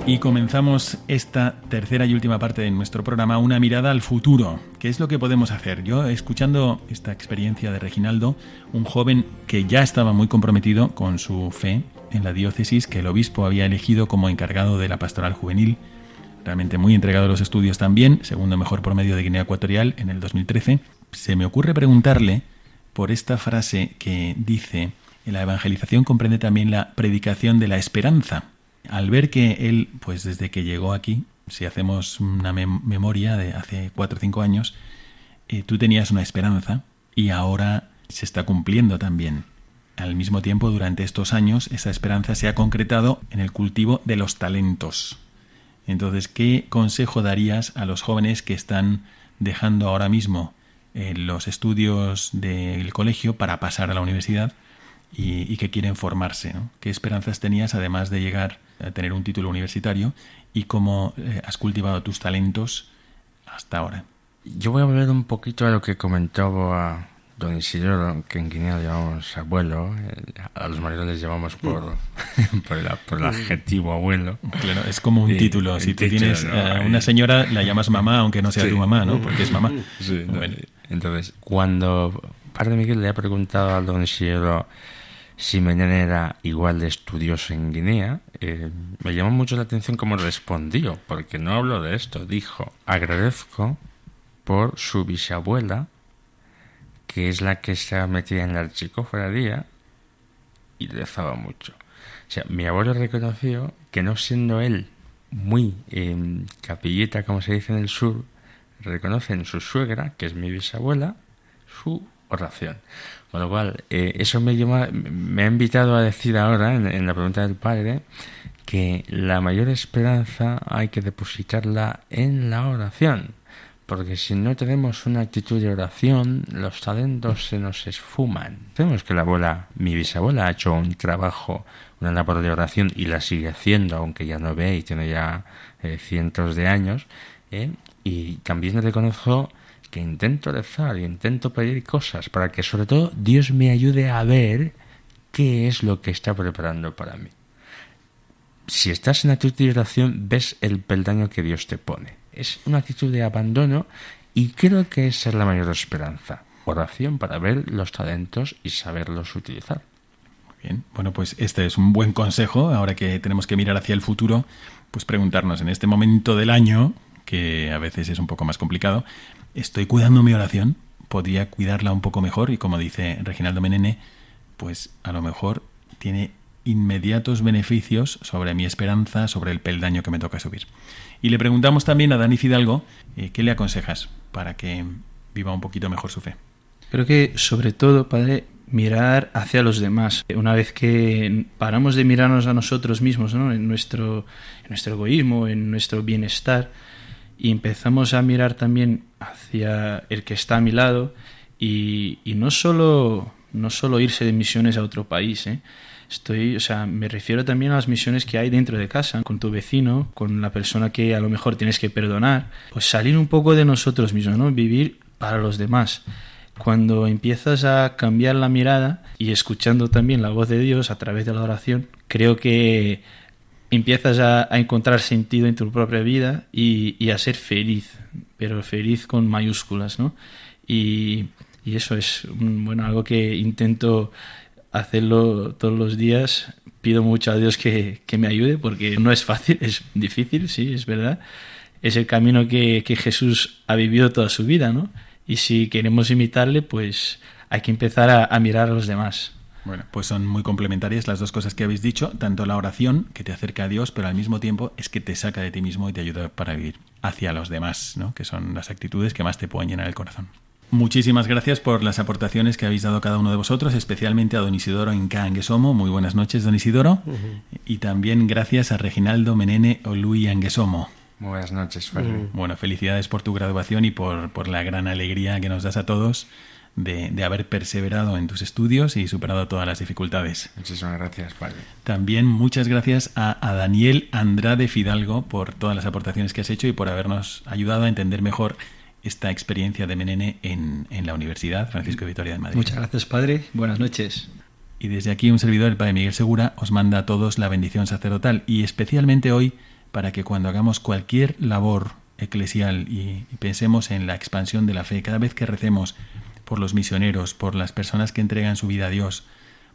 Y comenzamos esta tercera y última parte de nuestro programa, una mirada al futuro. ¿Qué es lo que podemos hacer? Yo, escuchando esta experiencia de Reginaldo, un joven que ya estaba muy comprometido con su fe en la diócesis, que el obispo había elegido como encargado de la pastoral juvenil, realmente muy entregado a los estudios también, segundo mejor promedio de Guinea Ecuatorial en el 2013, se me ocurre preguntarle por esta frase que dice, la evangelización comprende también la predicación de la esperanza al ver que él, pues desde que llegó aquí, si hacemos una memoria de hace cuatro o cinco años, eh, tú tenías una esperanza y ahora se está cumpliendo también. Al mismo tiempo, durante estos años, esa esperanza se ha concretado en el cultivo de los talentos. Entonces, ¿qué consejo darías a los jóvenes que están dejando ahora mismo eh, los estudios del colegio para pasar a la universidad y, que quieren formarse? ¿Qué esperanzas tenías, además de llegar tener un título universitario y cómo eh, has cultivado tus talentos hasta ahora. Yo voy a volver un poquito a lo que comentaba don Isidoro, que en Guinea llamamos abuelo, eh, a los maridos les llamamos por, [laughs] por, el, adjetivo abuelo. Claro, es como un título. Si tú tienes a una señora, la llamas mamá, aunque no sea tu mamá, ¿no? Porque es mamá. Entonces, cuando Padre Miguel le ha preguntado a don Isidoro si Menene era igual de estudioso en Guinea, eh, me llamó mucho la atención cómo respondió, porque no habló de esto. Dijo, agradezco por su bisabuela, que es la que se metida en la archicofradía y rezaba mucho. O sea, mi abuelo reconoció que no siendo él muy eh, capilleta, como se dice en el sur, reconoce en su suegra, que es mi bisabuela, su oración. Con lo cual, eh, eso me, llama, me ha invitado a decir ahora, en, la pregunta del padre, que la mayor esperanza hay que depositarla en la oración. Porque si no tenemos una actitud de oración, los talentos se nos esfuman. Sabemos que la abuela, mi bisabuela, ha hecho un trabajo, una labor de oración y la sigue haciendo, aunque ya no ve y tiene ya eh, cientos de años. ¿eh? Y también reconozco que intento rezar y intento pedir cosas para que sobre todo Dios me ayude a ver qué es lo que está preparando para mí. Si estás en actitud de ves el peldaño que Dios te pone. Es una actitud de abandono y creo que esa es la mayor esperanza. Oración para ver los talentos y saberlos utilizar. Bien, bueno, pues este es un buen consejo. Ahora que tenemos que mirar hacia el futuro, pues preguntarnos en este momento del año, que a veces es un poco más complicado, estoy cuidando mi oración, podría cuidarla un poco mejor y como dice Reginaldo Menene, pues a lo mejor tiene inmediatos beneficios sobre mi esperanza, sobre el peldaño que me toca subir. Y le preguntamos también a Dani Fidalgo, eh, ¿qué le aconsejas para que viva un poquito mejor su fe? Creo que sobre todo, padre, mirar hacia los demás. Una vez que paramos de mirarnos a nosotros mismos, ¿no? en, nuestro, en nuestro egoísmo, en nuestro bienestar, y empezamos a mirar también hacia el que está a mi lado y, no solo no solo irse de misiones a otro país, ¿eh? estoy, o sea, me refiero también a las misiones que hay dentro de casa, con tu vecino, con la persona que a lo mejor tienes que perdonar, pues salir un poco de nosotros mismos, ¿no? Vivir para los demás. Cuando empiezas a cambiar la mirada y escuchando también la voz de Dios a través de la oración, creo que empiezas a, encontrar sentido en tu propia vida y, a ser feliz, pero feliz con mayúsculas, ¿no? Y, eso es bueno algo que intento hacerlo todos los días. Pido mucho a Dios que, me ayude porque no es fácil, es difícil, sí, es verdad. Es el camino que, que Jesús ha vivido toda su vida, ¿no? Y si queremos imitarle, pues hay que empezar a mirar a los demás. Bueno, pues son muy complementarias las dos cosas que habéis dicho, tanto la oración, que te acerca a Dios, pero al mismo tiempo es que te saca de ti mismo y te ayuda para vivir hacia los demás, ¿no? que son las actitudes que más te pueden llenar el corazón. Muchísimas gracias por las aportaciones que habéis dado cada uno de vosotros, especialmente a don Isidoro Anguesomo. Muy buenas noches, don Isidoro. Y también gracias a Reginaldo Menene Olui Anguesomo. Buenas noches, Bueno, felicidades por tu graduación y por, por la gran alegría que nos das a todos de, haber perseverado en tus estudios y superado todas las dificultades. Muchísimas gracias, padre. También muchas gracias a, Daniel Andrade Fidalgo por todas las aportaciones que has hecho y por habernos ayudado a entender mejor esta experiencia de Menene en, en la Universidad Francisco de Vitoria de Madrid. Muchas gracias, padre. Buenas noches. Y desde aquí un servidor, el Padre Miguel Segura, os manda a todos la bendición sacerdotal y especialmente hoy para que cuando hagamos cualquier labor eclesial y pensemos en la expansión de la fe, cada vez que recemos por los misioneros, por las personas que entregan su vida a Dios,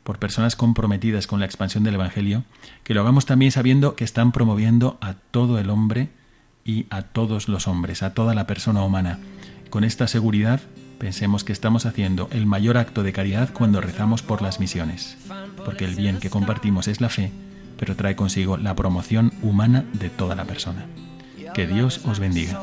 por personas comprometidas con la expansión del Evangelio, que lo hagamos también sabiendo que están promoviendo a todo el hombre y a todos los hombres, a toda la persona humana. Con esta seguridad, pensemos que estamos haciendo el mayor acto de caridad cuando rezamos por las misiones, porque el bien que compartimos es la fe, pero trae consigo la promoción humana de toda la persona. Que Dios os bendiga.